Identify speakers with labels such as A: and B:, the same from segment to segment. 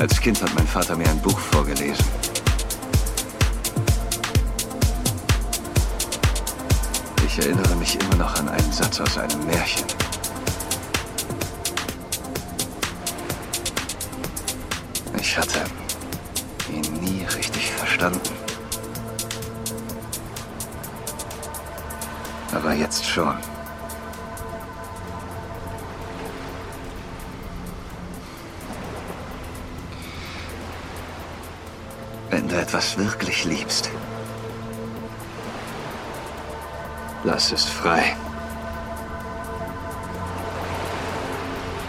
A: Als Kind hat mein Vater mir ein Buch vorgelesen. Ich erinnere mich immer noch an einen Satz aus einem Märchen. Ich hatte ihn nie richtig verstanden. Aber jetzt schon. Du etwas wirklich liebst, lass es frei.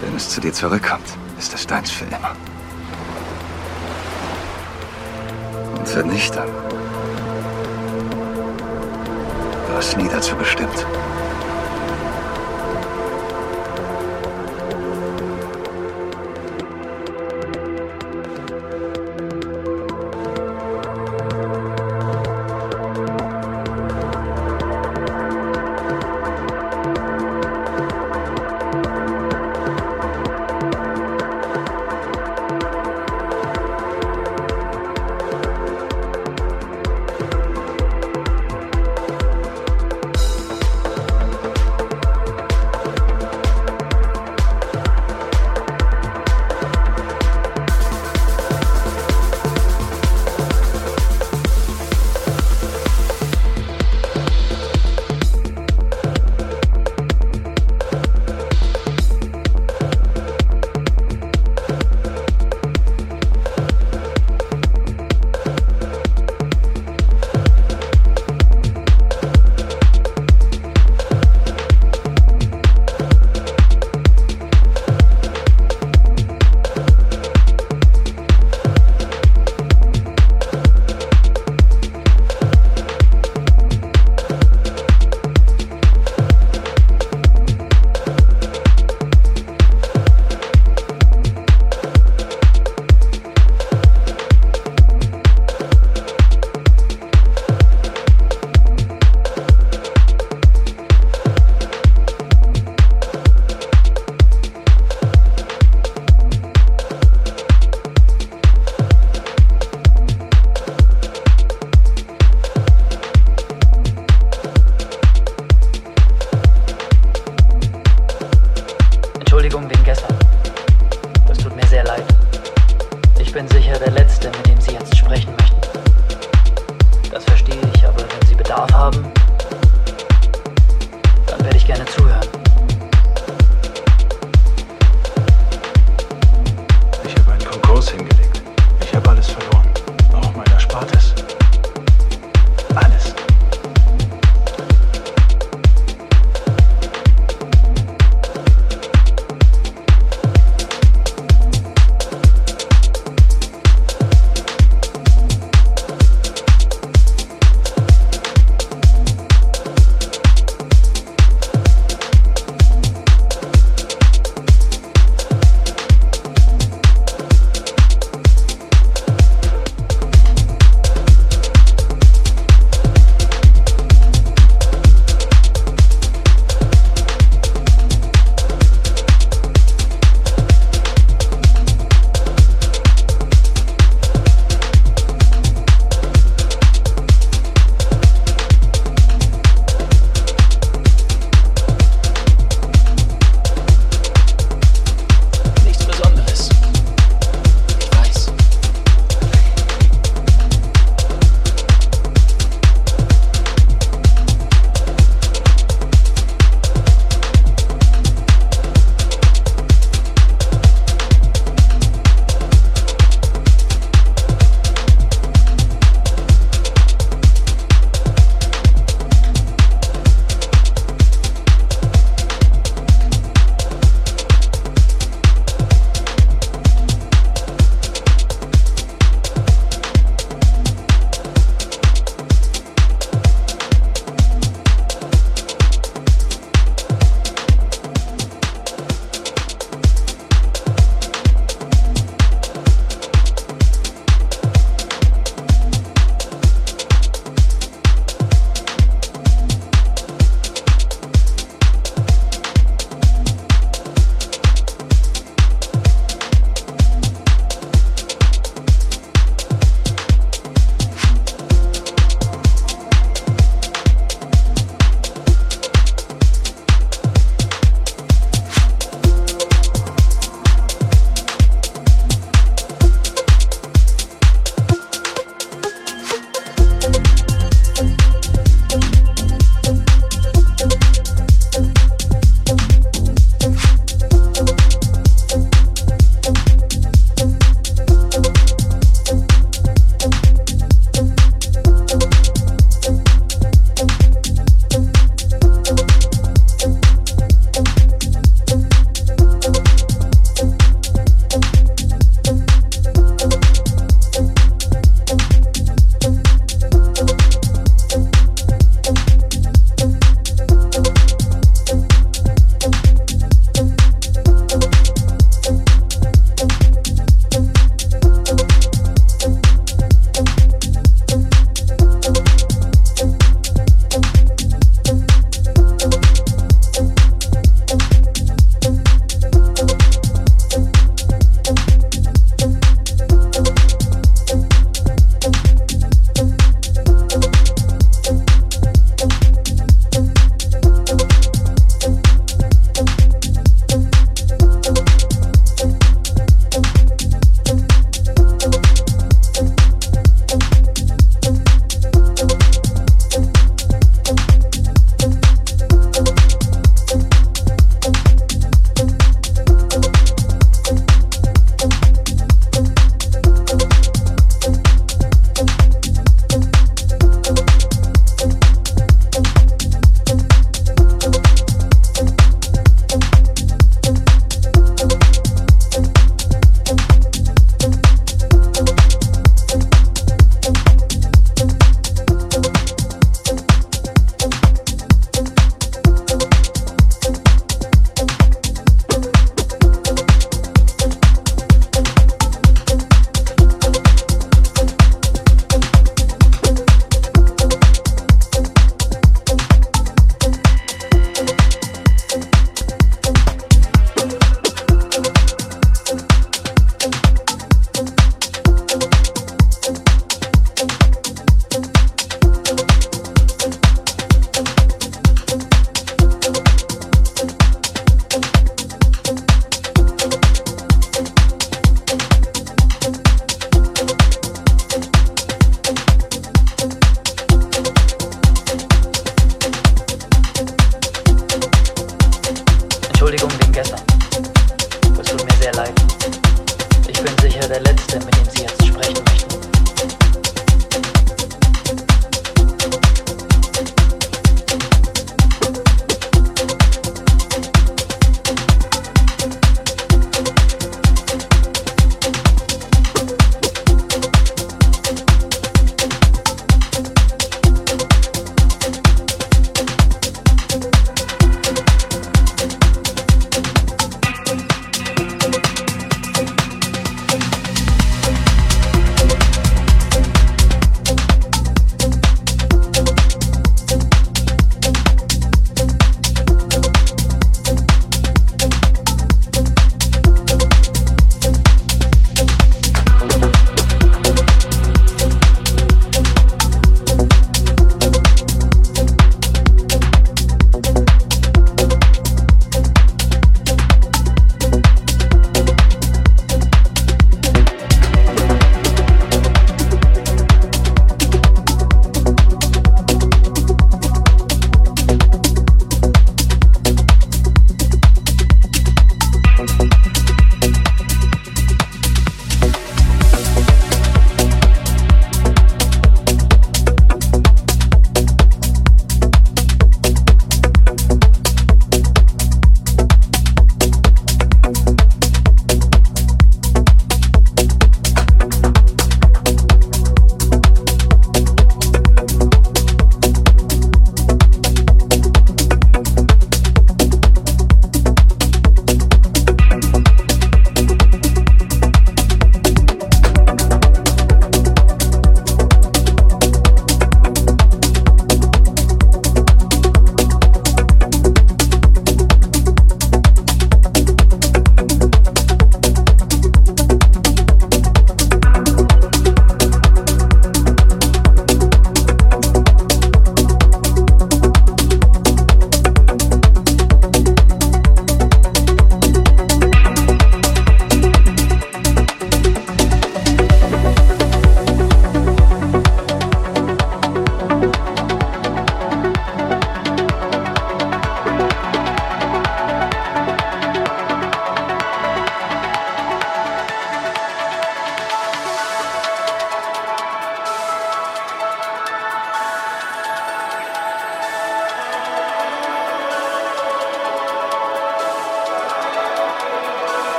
A: Wenn es zu dir zurückkommt, ist es deins für immer. Und wenn nicht, dann... Du hast nie dazu bestimmt.